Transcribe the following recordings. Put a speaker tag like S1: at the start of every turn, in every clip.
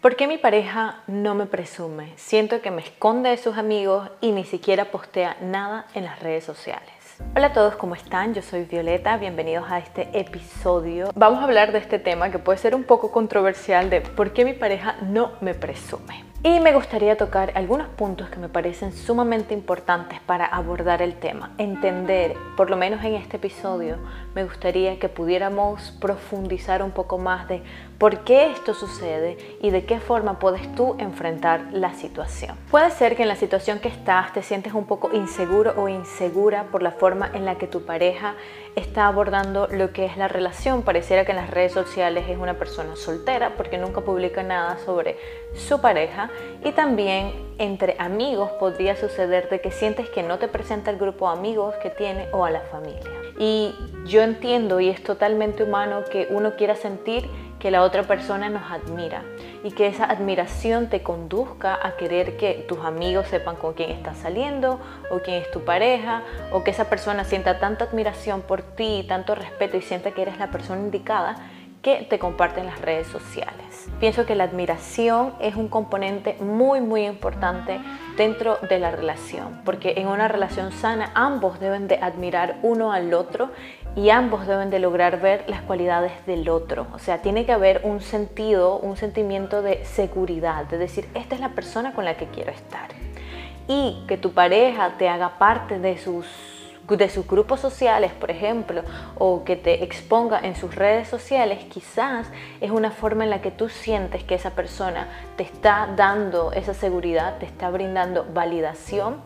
S1: ¿Por qué mi pareja no me presume? Siento que me esconde de sus amigos y ni siquiera postea nada en las redes sociales. Hola a todos, ¿cómo están? Yo soy Violeta, bienvenidos a este episodio. Vamos a hablar de este tema que puede ser un poco controversial de por qué mi pareja no me presume. Y me gustaría tocar algunos puntos que me parecen sumamente importantes para abordar el tema. Entender, por lo menos en este episodio, me gustaría que pudiéramos profundizar un poco más de por qué esto sucede y de qué forma puedes tú enfrentar la situación. Puede ser que en la situación que estás te sientes un poco inseguro o insegura por la forma en la que tu pareja está abordando lo que es la relación. Pareciera que en las redes sociales es una persona soltera porque nunca publica nada sobre su pareja y también entre amigos podría suceder de que sientes que no te presenta el grupo de amigos que tiene o a la familia. Y yo entiendo y es totalmente humano que uno quiera sentir que la otra persona nos admira y que esa admiración te conduzca a querer que tus amigos sepan con quién estás saliendo o quién es tu pareja o que esa persona sienta tanta admiración por ti, tanto respeto y sienta que eres la persona indicada que te comparten las redes sociales. Pienso que la admiración es un componente muy muy importante dentro de la relación, porque en una relación sana ambos deben de admirar uno al otro y ambos deben de lograr ver las cualidades del otro. O sea, tiene que haber un sentido, un sentimiento de seguridad, de decir, esta es la persona con la que quiero estar. Y que tu pareja te haga parte de sus de sus grupos sociales, por ejemplo, o que te exponga en sus redes sociales, quizás es una forma en la que tú sientes que esa persona te está dando esa seguridad, te está brindando validación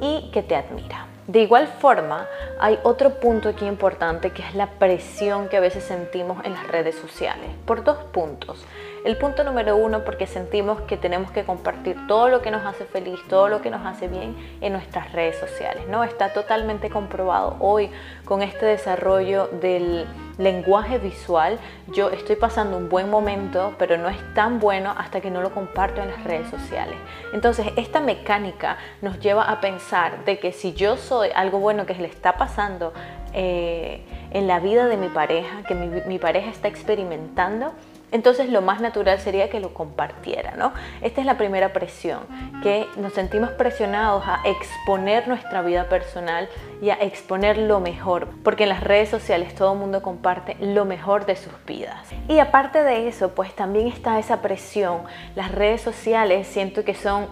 S1: y que te admira. De igual forma, hay otro punto aquí importante que es la presión que a veces sentimos en las redes sociales, por dos puntos. El punto número uno, porque sentimos que tenemos que compartir todo lo que nos hace feliz, todo lo que nos hace bien en nuestras redes sociales. ¿no? Está totalmente comprobado hoy con este desarrollo del lenguaje visual. Yo estoy pasando un buen momento, pero no es tan bueno hasta que no lo comparto en las redes sociales. Entonces, esta mecánica nos lleva a pensar de que si yo soy algo bueno que le está pasando eh, en la vida de mi pareja, que mi pareja está experimentando, entonces lo más natural sería que lo compartiera, ¿no? Esta es la primera presión, que nos sentimos presionados a exponer nuestra vida personal y a exponer lo mejor, porque en las redes sociales todo el mundo comparte lo mejor de sus vidas. Y aparte de eso, pues también está esa presión. Las redes sociales siento que son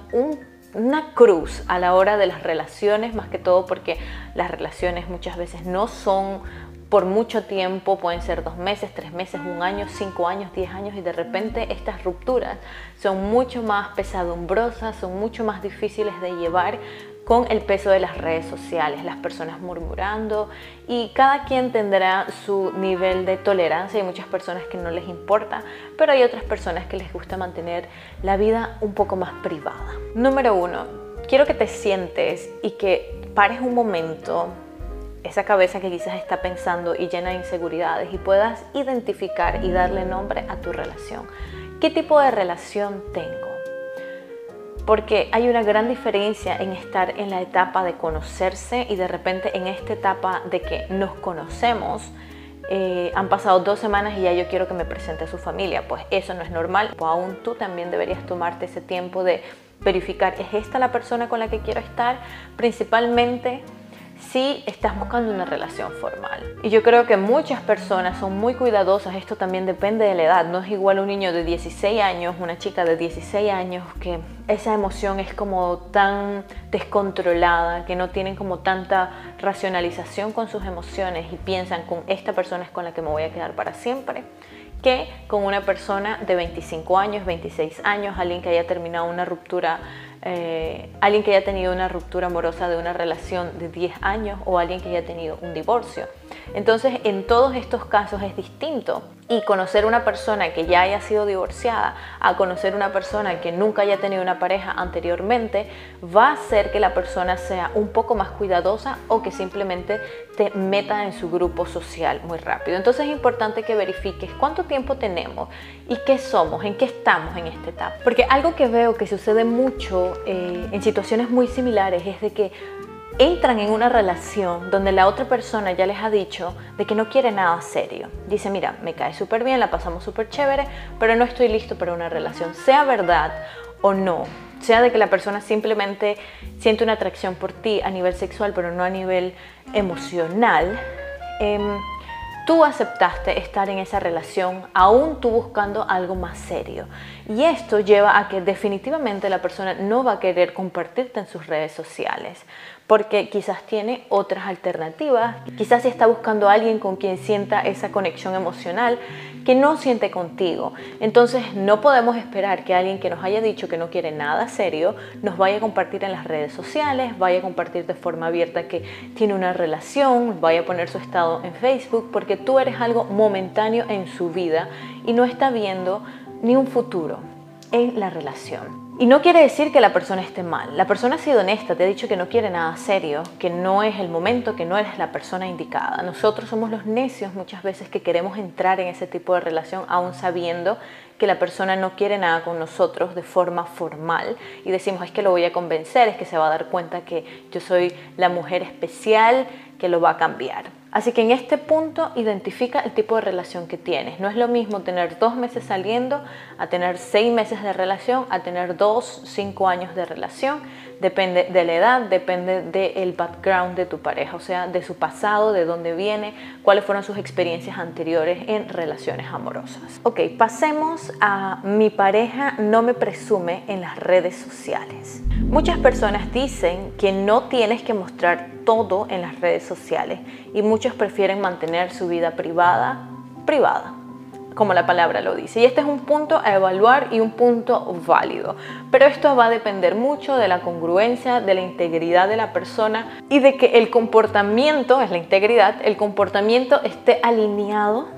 S1: una cruz a la hora de las relaciones, más que todo porque las relaciones muchas veces no son por mucho tiempo, pueden ser dos meses, tres meses, un año, cinco años, diez años, y de repente estas rupturas son mucho más pesadumbrosas, son mucho más difíciles de llevar con el peso de las redes sociales, las personas murmurando y cada quien tendrá su nivel de tolerancia. Hay muchas personas que no les importa, pero hay otras personas que les gusta mantener la vida un poco más privada. Número uno, quiero que te sientes y que pares un momento esa cabeza que quizás está pensando y llena de inseguridades y puedas identificar y darle nombre a tu relación. ¿Qué tipo de relación tengo? Porque hay una gran diferencia en estar en la etapa de conocerse y de repente en esta etapa de que nos conocemos, eh, han pasado dos semanas y ya yo quiero que me presente a su familia. Pues eso no es normal. O aún tú también deberías tomarte ese tiempo de verificar, ¿es esta la persona con la que quiero estar? Principalmente si estás buscando una relación formal. Y yo creo que muchas personas son muy cuidadosas, esto también depende de la edad, no es igual un niño de 16 años, una chica de 16 años, que esa emoción es como tan descontrolada, que no tienen como tanta racionalización con sus emociones y piensan con esta persona es con la que me voy a quedar para siempre que con una persona de 25 años, 26 años, alguien que haya terminado una ruptura eh, alguien que haya tenido una ruptura amorosa de una relación de 10 años o alguien que haya tenido un divorcio. Entonces, en todos estos casos es distinto. Y conocer una persona que ya haya sido divorciada a conocer una persona que nunca haya tenido una pareja anteriormente va a hacer que la persona sea un poco más cuidadosa o que simplemente te meta en su grupo social muy rápido. Entonces es importante que verifiques cuánto tiempo tenemos y qué somos, en qué estamos en esta etapa. Porque algo que veo que sucede mucho eh, en situaciones muy similares es de que entran en una relación donde la otra persona ya les ha dicho de que no quiere nada serio. Dice, mira, me cae súper bien, la pasamos súper chévere, pero no estoy listo para una relación, sea verdad o no. Sea de que la persona simplemente siente una atracción por ti a nivel sexual, pero no a nivel emocional. Em, tú aceptaste estar en esa relación, aún tú buscando algo más serio. Y esto lleva a que definitivamente la persona no va a querer compartirte en sus redes sociales, porque quizás tiene otras alternativas, quizás está buscando a alguien con quien sienta esa conexión emocional que no siente contigo. Entonces no podemos esperar que alguien que nos haya dicho que no quiere nada serio nos vaya a compartir en las redes sociales, vaya a compartir de forma abierta que tiene una relación, vaya a poner su estado en Facebook, porque tú eres algo momentáneo en su vida y no está viendo ni un futuro en la relación. Y no quiere decir que la persona esté mal. La persona ha sido honesta, te ha dicho que no quiere nada serio, que no es el momento, que no eres la persona indicada. Nosotros somos los necios muchas veces que queremos entrar en ese tipo de relación aún sabiendo que la persona no quiere nada con nosotros de forma formal y decimos es que lo voy a convencer, es que se va a dar cuenta que yo soy la mujer especial que lo va a cambiar. Así que en este punto identifica el tipo de relación que tienes. No es lo mismo tener dos meses saliendo a tener seis meses de relación, a tener dos, cinco años de relación. Depende de la edad, depende del background de tu pareja, o sea, de su pasado, de dónde viene, cuáles fueron sus experiencias anteriores en relaciones amorosas. Ok, pasemos a mi pareja no me presume en las redes sociales. Muchas personas dicen que no tienes que mostrar todo en las redes sociales y muchos prefieren mantener su vida privada privada, como la palabra lo dice. Y este es un punto a evaluar y un punto válido. Pero esto va a depender mucho de la congruencia, de la integridad de la persona y de que el comportamiento, es la integridad, el comportamiento esté alineado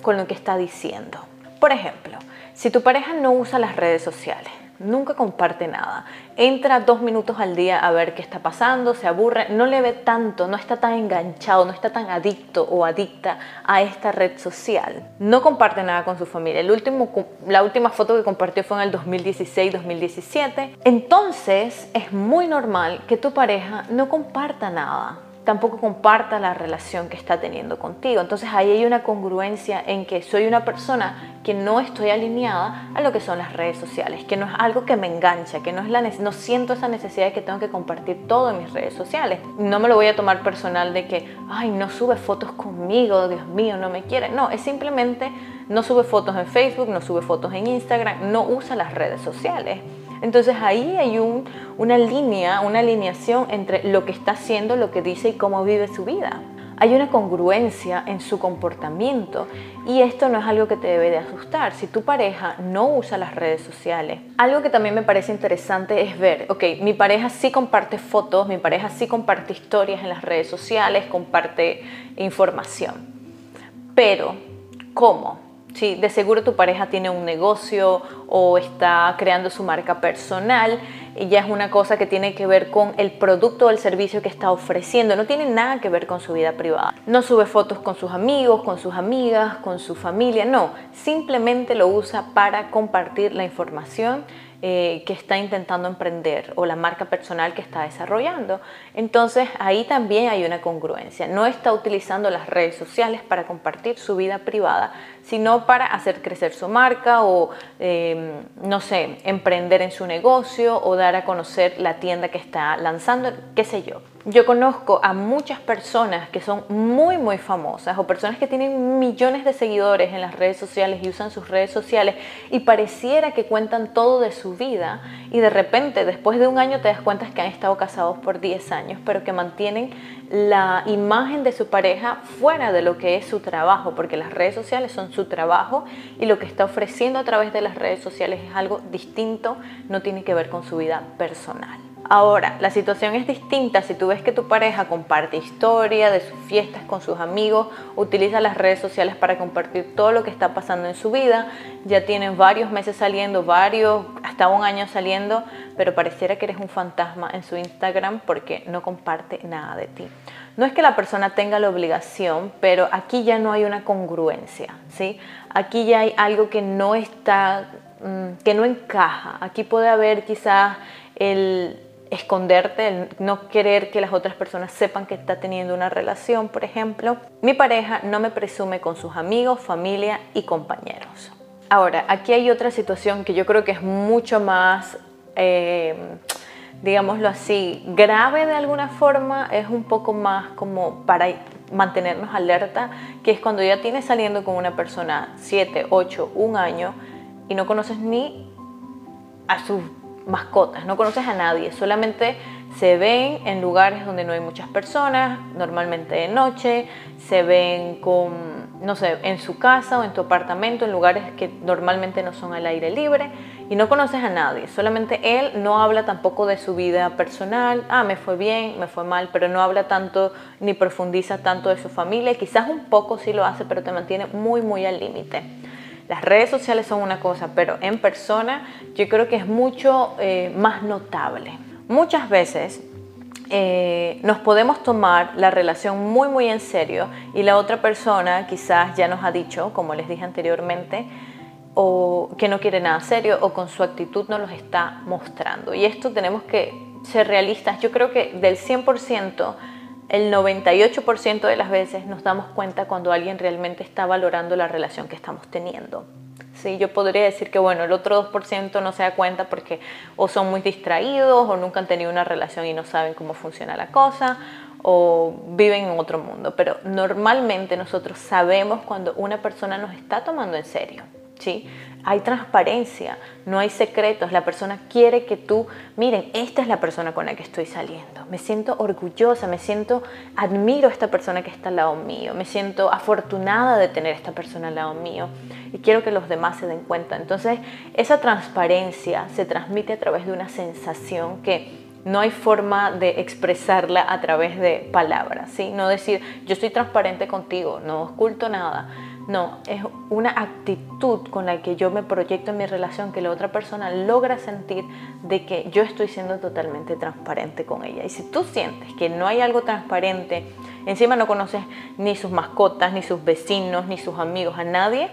S1: con lo que está diciendo. Por ejemplo, si tu pareja no usa las redes sociales, nunca comparte nada. Entra dos minutos al día a ver qué está pasando, se aburre, no le ve tanto, no está tan enganchado, no está tan adicto o adicta a esta red social. No comparte nada con su familia. El último, la última foto que compartió fue en el 2016-2017. Entonces es muy normal que tu pareja no comparta nada tampoco comparta la relación que está teniendo contigo. Entonces ahí hay una congruencia en que soy una persona que no estoy alineada a lo que son las redes sociales, que no es algo que me engancha, que no, es la no siento esa necesidad de que tengo que compartir todo en mis redes sociales. No me lo voy a tomar personal de que, ay, no sube fotos conmigo, Dios mío, no me quiere. No, es simplemente no sube fotos en Facebook, no sube fotos en Instagram, no usa las redes sociales. Entonces ahí hay una línea, una alineación entre lo que está haciendo, lo que dice y cómo vive su vida. Hay una congruencia en su comportamiento y esto no es algo que te debe de asustar. Si tu pareja no usa las redes sociales, algo que también me parece interesante es ver, ok, mi pareja sí comparte fotos, mi pareja sí comparte historias en las redes sociales, comparte información, pero ¿cómo? Sí, de seguro tu pareja tiene un negocio o está creando su marca personal y ya es una cosa que tiene que ver con el producto o el servicio que está ofreciendo, no tiene nada que ver con su vida privada. No sube fotos con sus amigos, con sus amigas, con su familia, no, simplemente lo usa para compartir la información eh, que está intentando emprender o la marca personal que está desarrollando. Entonces ahí también hay una congruencia. No está utilizando las redes sociales para compartir su vida privada, sino para hacer crecer su marca o, em, no sé, emprender en su negocio o dar a conocer la tienda que está lanzando, qué sé yo. Yo conozco a muchas personas que son muy, muy famosas o personas que tienen millones de seguidores en las redes sociales y usan sus redes sociales y pareciera que cuentan todo de su vida y de repente después de un año te das cuenta que han estado casados por 10 años, pero que mantienen la imagen de su pareja fuera de lo que es su trabajo, porque las redes sociales son su trabajo y lo que está ofreciendo a través de las redes sociales es algo distinto, no tiene que ver con su vida personal. Ahora, la situación es distinta si tú ves que tu pareja comparte historia de sus fiestas con sus amigos, utiliza las redes sociales para compartir todo lo que está pasando en su vida, ya tienen varios meses saliendo, varios, hasta un año saliendo, pero pareciera que eres un fantasma en su Instagram porque no comparte nada de ti. No es que la persona tenga la obligación, pero aquí ya no hay una congruencia, ¿sí? Aquí ya hay algo que no está, mm, que no encaja. Aquí puede haber quizás el esconderte, el no querer que las otras personas sepan que está teniendo una relación, por ejemplo. Mi pareja no me presume con sus amigos, familia y compañeros. Ahora, aquí hay otra situación que yo creo que es mucho más, eh, digámoslo así, grave de alguna forma, es un poco más como para mantenernos alerta, que es cuando ya tienes saliendo con una persona 7, 8, un año y no conoces ni a sus mascotas, no conoces a nadie, solamente se ven en lugares donde no hay muchas personas, normalmente de noche, se ven con, no sé, en su casa o en tu apartamento, en lugares que normalmente no son al aire libre y no conoces a nadie, solamente él no habla tampoco de su vida personal, ah, me fue bien, me fue mal, pero no habla tanto ni profundiza tanto de su familia, quizás un poco sí lo hace, pero te mantiene muy, muy al límite. Las redes sociales son una cosa, pero en persona yo creo que es mucho eh, más notable. Muchas veces eh, nos podemos tomar la relación muy muy en serio y la otra persona quizás ya nos ha dicho, como les dije anteriormente, o que no quiere nada serio o con su actitud nos los está mostrando. Y esto tenemos que ser realistas. Yo creo que del 100% el 98% de las veces nos damos cuenta cuando alguien realmente está valorando la relación que estamos teniendo. Sí, yo podría decir que bueno, el otro 2% no se da cuenta porque o son muy distraídos o nunca han tenido una relación y no saben cómo funciona la cosa o viven en otro mundo, pero normalmente nosotros sabemos cuando una persona nos está tomando en serio. Hay transparencia, no hay secretos, la persona quiere que tú, miren, esta es la persona con la que estoy saliendo, me siento orgullosa, me siento, admiro a esta persona que está al lado mío, me siento afortunada de tener a esta persona al lado mío y quiero que los demás se den cuenta. Entonces, esa transparencia se transmite a través de una sensación que no hay forma de expresarla a través de palabras, ¿sí? No decir, yo estoy transparente contigo, no oculto nada no, es una actitud con la que yo me proyecto en mi relación que la otra persona logra sentir de que yo estoy siendo totalmente transparente con ella. Y si tú sientes que no hay algo transparente, encima no conoces ni sus mascotas, ni sus vecinos, ni sus amigos, a nadie,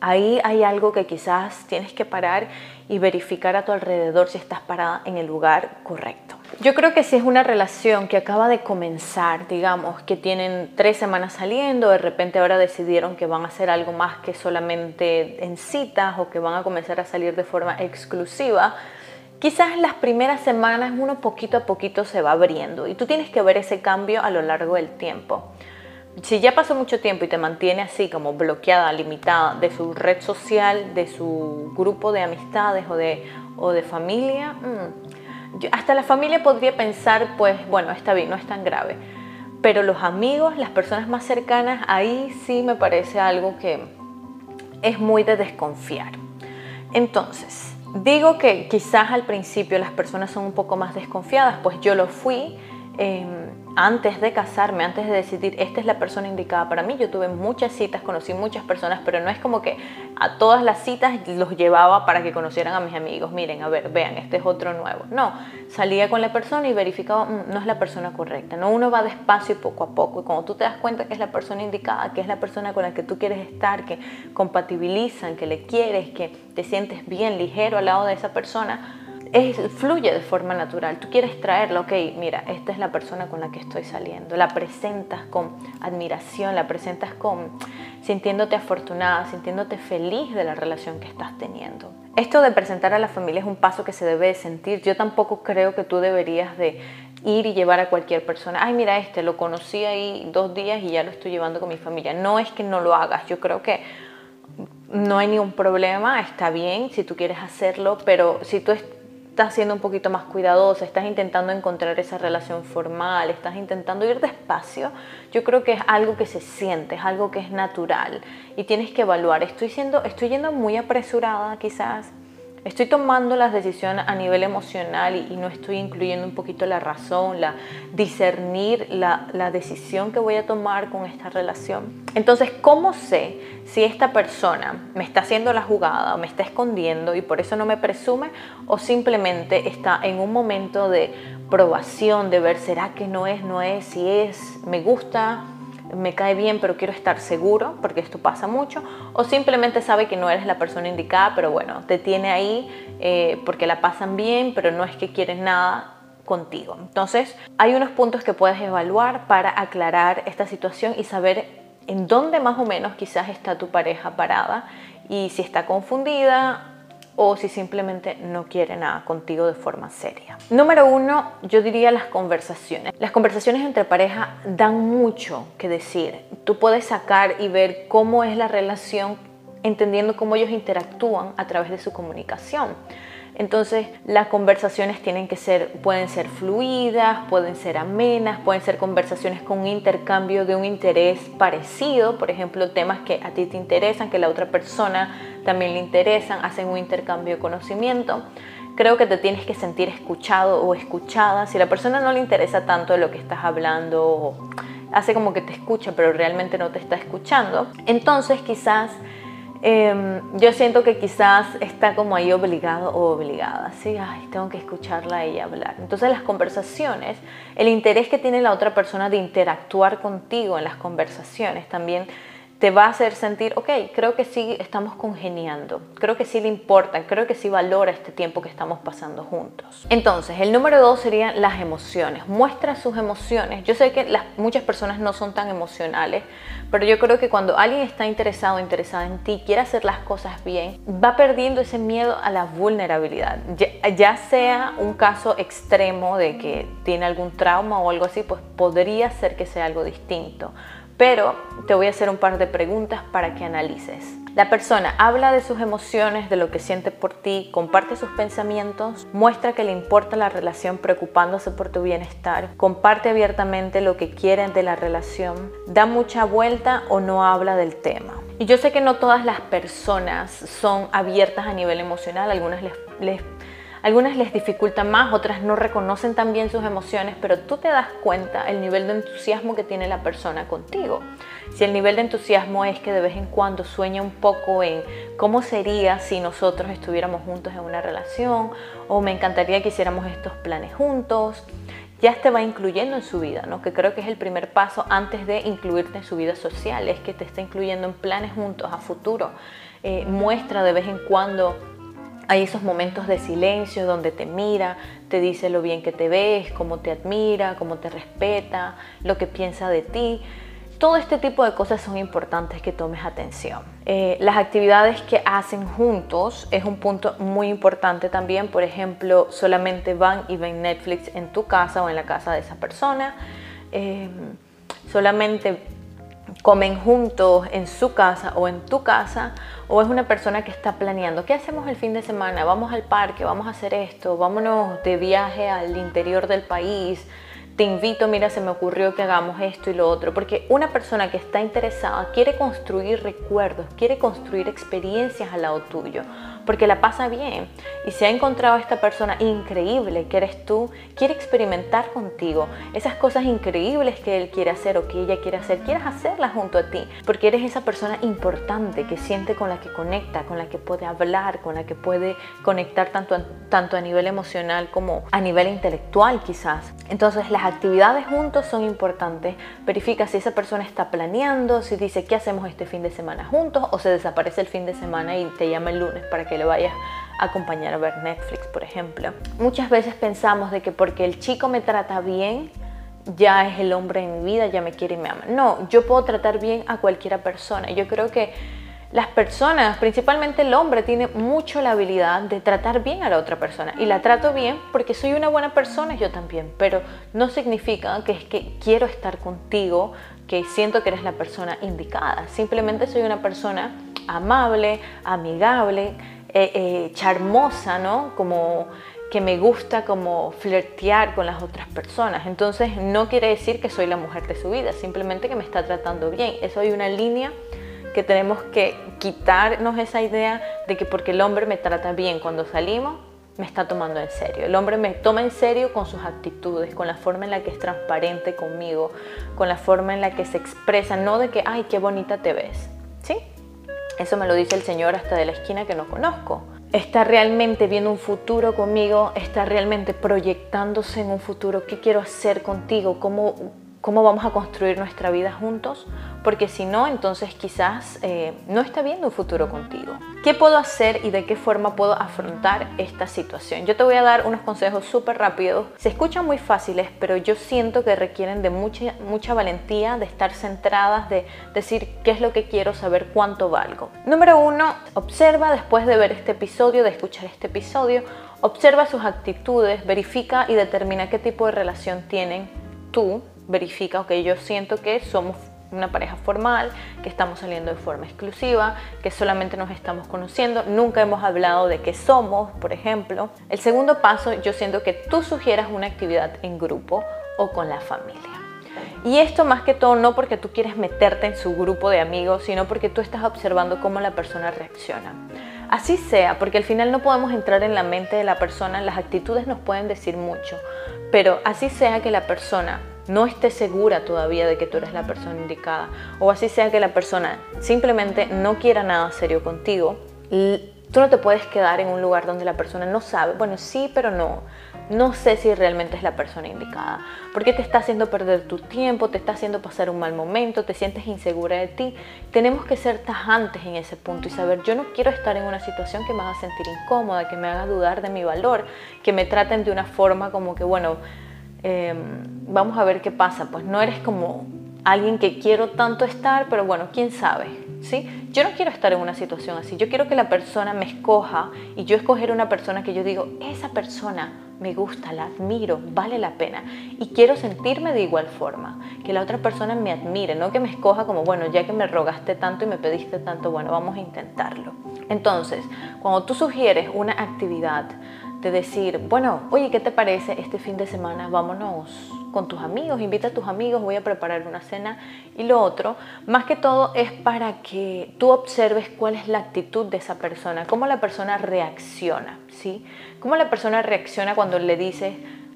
S1: ahí hay algo que quizás tienes que parar y verificar a tu alrededor si estás parada en el lugar correcto. Yo creo que si es una relación que acaba de comenzar, digamos, que tienen tres semanas saliendo, de repente ahora decidieron que van a hacer algo más que solamente en citas o que van a comenzar a salir de forma exclusiva, quizás las primeras semanas uno poquito a poquito se va abriendo y tú tienes que ver ese cambio a lo largo del tiempo. Si ya pasó mucho tiempo y te mantiene así como bloqueada, limitada de su red social, de su grupo de amistades o de, o de familia, mmm, hasta la familia podría pensar, pues bueno, está bien, no es tan grave. Pero los amigos, las personas más cercanas, ahí sí me parece algo que es muy de desconfiar. Entonces, digo que quizás al principio las personas son un poco más desconfiadas, pues yo lo fui. Em, antes de casarme, antes de decidir, esta es la persona indicada para mí, yo tuve muchas citas, conocí muchas personas, pero no es como que a todas las citas los llevaba para que conocieran a mis amigos, miren, a ver, vean, este es otro nuevo. No, salía con la persona y verificaba, mm, no es la persona correcta, no, uno va despacio y poco a poco, y cuando tú te das cuenta que es la persona indicada, que es la persona con la que tú quieres estar, que compatibilizan, que le quieres, que te sientes bien, ligero al lado de esa persona, fluye de forma natural. Tú quieres traerla, ok, mira, esta es la persona con la que estoy saliendo. La presentas con admiración, la presentas con sintiéndote afortunada, sintiéndote feliz de la relación que estás teniendo. Esto de presentar a la familia es un paso que se debe sentir. Yo tampoco creo que tú deberías de ir y llevar a cualquier persona. Ay, mira, este lo conocí ahí dos días y ya lo estoy llevando con mi familia. No es que no lo hagas. Yo creo que no hay ningún problema, está bien si tú quieres hacerlo, pero si tú estás siendo un poquito más cuidadosa, estás intentando encontrar esa relación formal, estás intentando ir despacio, yo creo que es algo que se siente, es algo que es natural y tienes que evaluar, estoy, siendo, estoy yendo muy apresurada quizás, Estoy tomando las decisiones a nivel emocional y, no estoy incluyendo un poquito la razón, la discernir la, la decisión que voy a tomar con esta relación. Entonces, ¿cómo sé si esta persona me está haciendo la jugada o me está escondiendo y por eso no me presume o simplemente está en un momento de probación, de ver, ¿será que no es, no es, si es, me gusta, me cae bien pero quiero estar seguro, porque esto pasa mucho, o simplemente sabe que no eres la persona indicada, pero bueno, te tiene ahí eh, porque la pasan bien, pero no es que quieres nada contigo. Entonces, hay unos puntos que puedes evaluar para aclarar esta situación y saber en dónde más o menos quizás está tu pareja parada y si está confundida o si simplemente no quiere nada contigo de forma seria. Número uno, yo diría las conversaciones. Las conversaciones entre pareja dan mucho que decir. Tú puedes sacar y ver cómo es la relación entendiendo cómo ellos interactúan a través de su comunicación. Entonces, las conversaciones tienen que ser, pueden ser fluidas, pueden ser amenas, pueden ser conversaciones con un intercambio de un interés parecido, por ejemplo, temas que a ti te interesan, que la otra persona también le interesan, hacen un intercambio de conocimiento. Creo que te tienes que sentir escuchado o escuchada. Si la persona no le interesa tanto de lo que estás hablando, hace como que te escucha, pero realmente no te está escuchando, entonces quizás Em, yo siento que quizás está como ahí obligado o obligada, ¿sí? Ay, tengo que escucharla a ella hablar. Entonces las conversaciones, el interés que tiene la otra persona de interactuar contigo en las conversaciones también te va a hacer sentir, ok, creo que sí estamos congeniando, creo que sí le importa, creo que sí valora este tiempo que estamos pasando juntos. Entonces, el número dos serían las emociones. Muestra sus emociones. Yo sé que muchas personas no son tan emocionales, pero yo creo que cuando alguien está interesado interesada en ti, quiere hacer las cosas bien, va perdiendo ese miedo a la vulnerabilidad. Ya, ya sea un caso extremo de que tiene algún trauma o algo así, pues podría ser que sea algo distinto pero te voy a hacer un par de preguntas para que analices. La persona habla de sus emociones, de lo que siente por ti, comparte sus pensamientos, muestra que le importa la relación preocupándose por tu bienestar, comparte abiertamente lo que quiere de la relación, da mucha vuelta o no habla del tema. Y yo sé que no todas las personas son abiertas a nivel emocional, algunas les, les algunas les dificulta más, otras no reconocen tan bien sus emociones, pero tú te das cuenta el nivel de entusiasmo que tiene la persona contigo. Si el nivel de entusiasmo es que de vez en cuando sueña un poco en cómo sería si nosotros estuviéramos juntos en una relación o me encantaría que hiciéramos estos planes juntos, ya te va incluyendo en su vida, ¿no? que creo que es el primer paso antes de incluirte en su vida social, es que te está incluyendo en planes juntos a futuro. Eh, muestra de vez en cuando hay esos momentos de silencio donde te mira, te dice lo bien que te ves, cómo te admira, cómo te respeta, lo que piensa de ti. Todo este tipo de cosas son importantes que tomes atención. Eh, las actividades que hacen juntos es un punto muy importante también. Por ejemplo, solamente van y ven Netflix en tu casa o en la casa de esa persona. Eh, solamente comen juntos en su casa o en tu casa, o es una persona que está planeando, ¿qué hacemos el fin de semana? Vamos al parque, vamos a hacer esto, vámonos de viaje al interior del país, te invito, mira, se me ocurrió que hagamos esto y lo otro, porque una persona que está interesada quiere construir recuerdos, quiere construir experiencias al lado tuyo porque la pasa bien y se ha encontrado esta persona increíble que eres tú, quiere experimentar contigo esas cosas increíbles que él quiere hacer o que ella quiere hacer, quieres hacerlas junto a ti, porque eres esa persona importante que siente con la que conecta, con la que puede hablar, con la que puede conectar tanto, tanto a nivel emocional como a nivel intelectual quizás. Entonces las actividades juntos son importantes. Verifica si esa persona está planeando, si dice qué hacemos este fin de semana juntos o se desaparece el fin de semana y te llama el lunes para que le vayas a acompañar a ver Netflix, por ejemplo. Muchas veces pensamos de que porque el chico me trata bien, ya es el hombre en mi vida, ya me quiere y me ama. No, yo puedo tratar bien a cualquiera persona. Yo creo que las personas, principalmente el hombre, tiene mucho la habilidad de tratar bien a la otra persona. Y la trato bien porque soy una buena persona, yo también. Pero no significa que es que quiero estar contigo, que siento que eres la persona indicada. Simplemente soy una persona amable, amigable, eh, eh, charmosa, ¿no? Como que me gusta como flirtear con las otras personas. Entonces no quiere decir que soy la mujer de su vida, simplemente que me está tratando bien. Eso hay una línea que tenemos que quitarnos esa idea de que porque el hombre me trata bien cuando salimos, me está tomando en serio. El hombre me toma en serio con sus actitudes, con la forma en la que es transparente conmigo, con la forma en la que se expresa, no de que, ay, qué bonita te ves. Eso me lo dice el Señor hasta de la esquina que no conozco. Está realmente viendo un futuro conmigo, está realmente proyectándose en un futuro. ¿Qué quiero hacer contigo? ¿Cómo, cómo vamos a construir nuestra vida juntos, porque si no, entonces quizás eh, no está viendo un futuro contigo. ¿Qué puedo hacer y de qué forma puedo afrontar esta situación? Yo te voy a dar unos consejos súper rápidos. Se escuchan muy fáciles, pero yo siento que requieren de mucha, mucha valentía, de estar centradas, de decir qué es lo que quiero, saber cuánto valgo. Número uno, observa después de ver este episodio, de escuchar este episodio, observa sus actitudes, verifica y determina qué tipo de relación tienen tú verifica, ok, yo siento que somos una pareja formal, que estamos saliendo de forma exclusiva, que solamente nos estamos conociendo, nunca hemos hablado de qué somos, por ejemplo. El segundo paso, yo siento que tú sugieras una actividad en grupo o con la familia. Y esto más que todo no porque tú quieres meterte en su grupo de amigos, sino porque tú estás observando cómo la persona reacciona. Así sea, porque al final no podemos entrar en la mente de la persona, las actitudes nos pueden decir mucho, pero así sea que la persona no esté segura todavía de que tú eres la persona indicada, o así sea que la persona simplemente no quiera nada serio contigo, tú no te puedes quedar en un lugar donde la persona no sabe, bueno, sí, pero no. No sé si realmente es la persona indicada, porque te está haciendo perder tu tiempo, te está haciendo pasar un mal momento, te sientes insegura de ti. Tenemos que ser tajantes en ese punto y saber, yo no quiero estar en una situación que me haga sentir incómoda, que me haga dudar de mi valor, que me traten de una forma como que, bueno, Em, vamos a ver qué pasa. Pues no eres como alguien que quiero tanto estar, pero bueno, quién sabe. ¿sí? Yo no quiero estar en una situación así. Yo quiero que la persona me escoja y yo escoger una persona que yo digo, esa persona me gusta, la admiro, vale la pena. Y quiero sentirme de igual forma, que la otra persona me admire, no que me escoja como, bueno, ya que me rogaste tanto y me pediste tanto, bueno, vamos a intentarlo. Entonces, cuando tú sugieres una actividad, de decir, bueno, oye, ¿qué te parece este fin de semana? Vámonos con tus amigos, invita a tus amigos, voy a preparar una cena. Y lo otro, más que todo, es para que tú observes cuál es la actitud de esa persona, cómo la persona reacciona, ¿sí? Cómo la persona reacciona cuando le dices,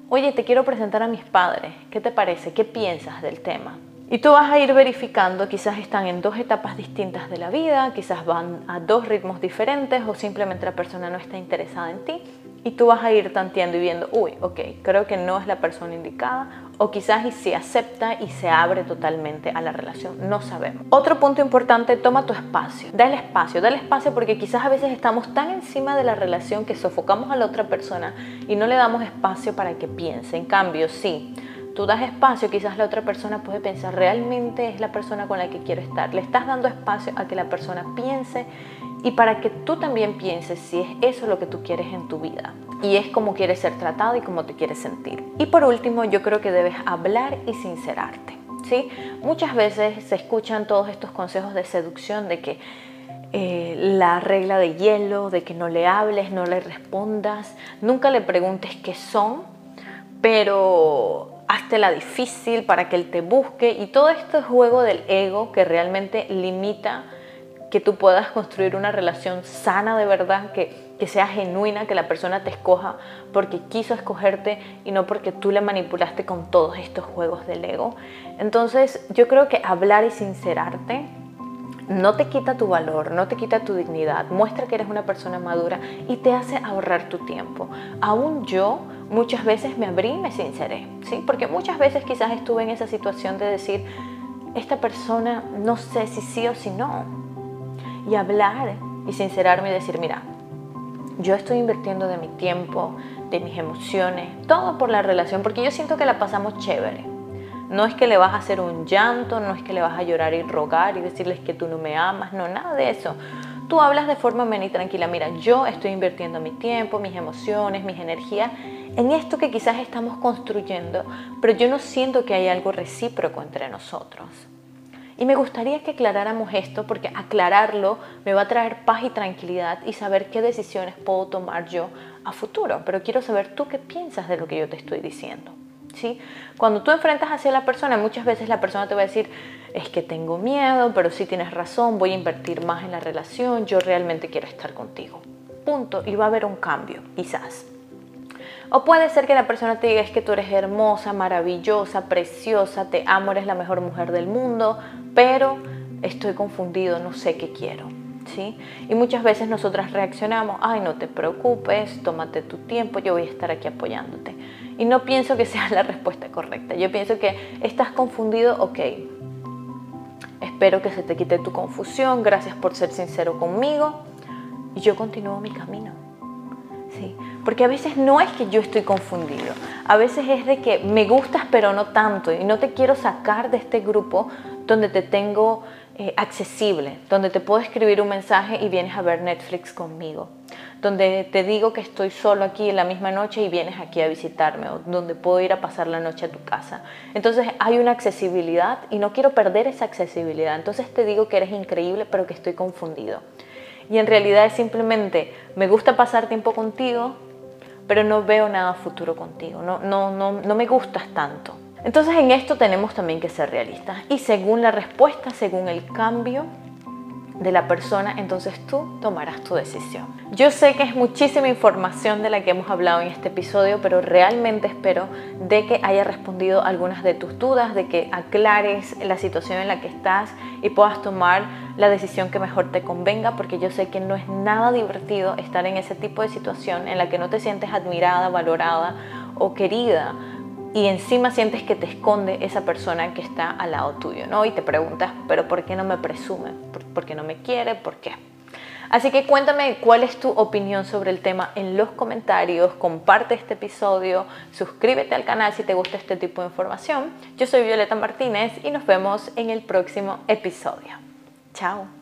S1: oye, te quiero presentar a mis padres, ¿qué te parece? ¿Qué piensas del tema? Y tú vas a ir verificando, quizás están en dos etapas distintas de la vida, quizás van a dos ritmos diferentes o simplemente la persona no está interesada en ti y tú vas a ir tanteando y viendo, uy, ok, creo que no es la persona indicada, o quizás y se acepta y se abre totalmente a la relación, no sabemos. Otro punto importante, toma tu espacio, dale espacio, dale espacio porque quizás a veces estamos tan encima de la relación que sofocamos a la otra persona y no le damos espacio para que piense. En cambio, sí, tú das espacio, quizás la otra persona puede pensar, realmente es la persona con la que quiero estar. Le estás dando espacio a que la persona piense y para que tú también pienses si es eso lo que tú quieres en tu vida y es como quieres ser tratado y cómo te quieres sentir. Y por último, yo creo que debes hablar y sincerarte. ¿sí? Muchas veces se escuchan todos estos consejos de seducción de que eh, la regla de hielo, de que no le hables, no le respondas, nunca le preguntes qué son, pero hazte la difícil para que él te busque y todo este juego del ego que realmente limita que tú puedas construir una relación sana de verdad, que, que sea genuina, que la persona te escoja porque quiso escogerte y no porque tú le manipulaste con todos estos juegos del ego. Entonces yo creo que hablar y sincerarte no te quita tu valor, no te quita tu dignidad, muestra que eres una persona madura y te hace ahorrar tu tiempo. Aún yo muchas veces me abrí y me sinceré, ¿sí? Porque muchas veces quizás estuve en esa situación de decir, esta persona no sé si sí o si no, y hablar y sincerarme y decir, mira, yo estoy invirtiendo de mi tiempo, de mis emociones, todo por la relación, porque yo siento que la pasamos chévere. No es que le vas a hacer un llanto, no es que le vas a llorar y rogar y decirles que tú no me amas, no, nada de eso. Tú hablas de forma amena y tranquila, mira, yo estoy invirtiendo mi tiempo, mis emociones, mis energías en esto que quizás estamos construyendo, pero yo no siento que hay algo recíproco entre nosotros. Y me gustaría que aclaráramos esto porque aclararlo me va a traer paz y tranquilidad y saber qué decisiones puedo tomar yo a futuro. Pero quiero saber tú qué piensas de lo que yo te estoy diciendo. ¿Sí? Cuando tú enfrentas hacia la persona, muchas veces la persona te va a decir, es que tengo miedo, pero sí tienes razón, voy a invertir más en la relación, yo realmente quiero estar contigo. Punto. Y va a haber un cambio, quizás. O puede ser que la persona te diga es que tú eres hermosa, maravillosa, preciosa, te amo, eres la mejor mujer del mundo, pero estoy confundido, no sé qué quiero. ¿Sí? Y muchas veces nosotras reaccionamos, ay, no te preocupes, tómate tu tiempo, yo voy a estar aquí apoyándote. Y no pienso que sea la respuesta correcta. Yo pienso que estás confundido, ok. Espero que se te quite tu confusión. Gracias por ser sincero conmigo. Y yo continúo mi camino. ¿Sí? Porque a veces no es que yo estoy confundido. A veces es de que me gustas pero no tanto. Y no te quiero sacar de este grupo donde te tengo eh, accesible, donde te puedo escribir un mensaje y vienes a ver Netflix conmigo, donde te digo que estoy solo aquí en la misma noche y vienes aquí a visitarme, o donde puedo ir a pasar la noche a tu casa. Entonces hay una accesibilidad y no quiero perder esa accesibilidad. Entonces te digo que eres increíble, pero que estoy confundido. Y en realidad es simplemente, me gusta pasar tiempo contigo, pero no veo nada futuro contigo, no, no, no, no me gustas tanto. Entonces en esto tenemos también que ser realistas y según la respuesta, según el cambio de la persona, entonces tú tomarás tu decisión. Yo sé que es muchísima información de la que hemos hablado en este episodio, pero realmente espero de que haya respondido algunas de tus dudas, de que aclares la situación en la que estás y puedas tomar la decisión que mejor te convenga, porque yo sé que no es nada divertido estar en ese tipo de situación en la que no te sientes admirada, valorada o querida y encima sientes que te esconde esa persona que está al lado tuyo, ¿no? Y te preguntas, pero ¿por qué no me presume? ¿Por qué no me quiere? ¿Por qué? Así que cuéntame cuál es tu opinión sobre el tema en los comentarios, comparte este episodio, suscríbete al canal si te gusta este tipo de información. Yo soy Violeta Martínez y nos vemos en el próximo episodio. Chao.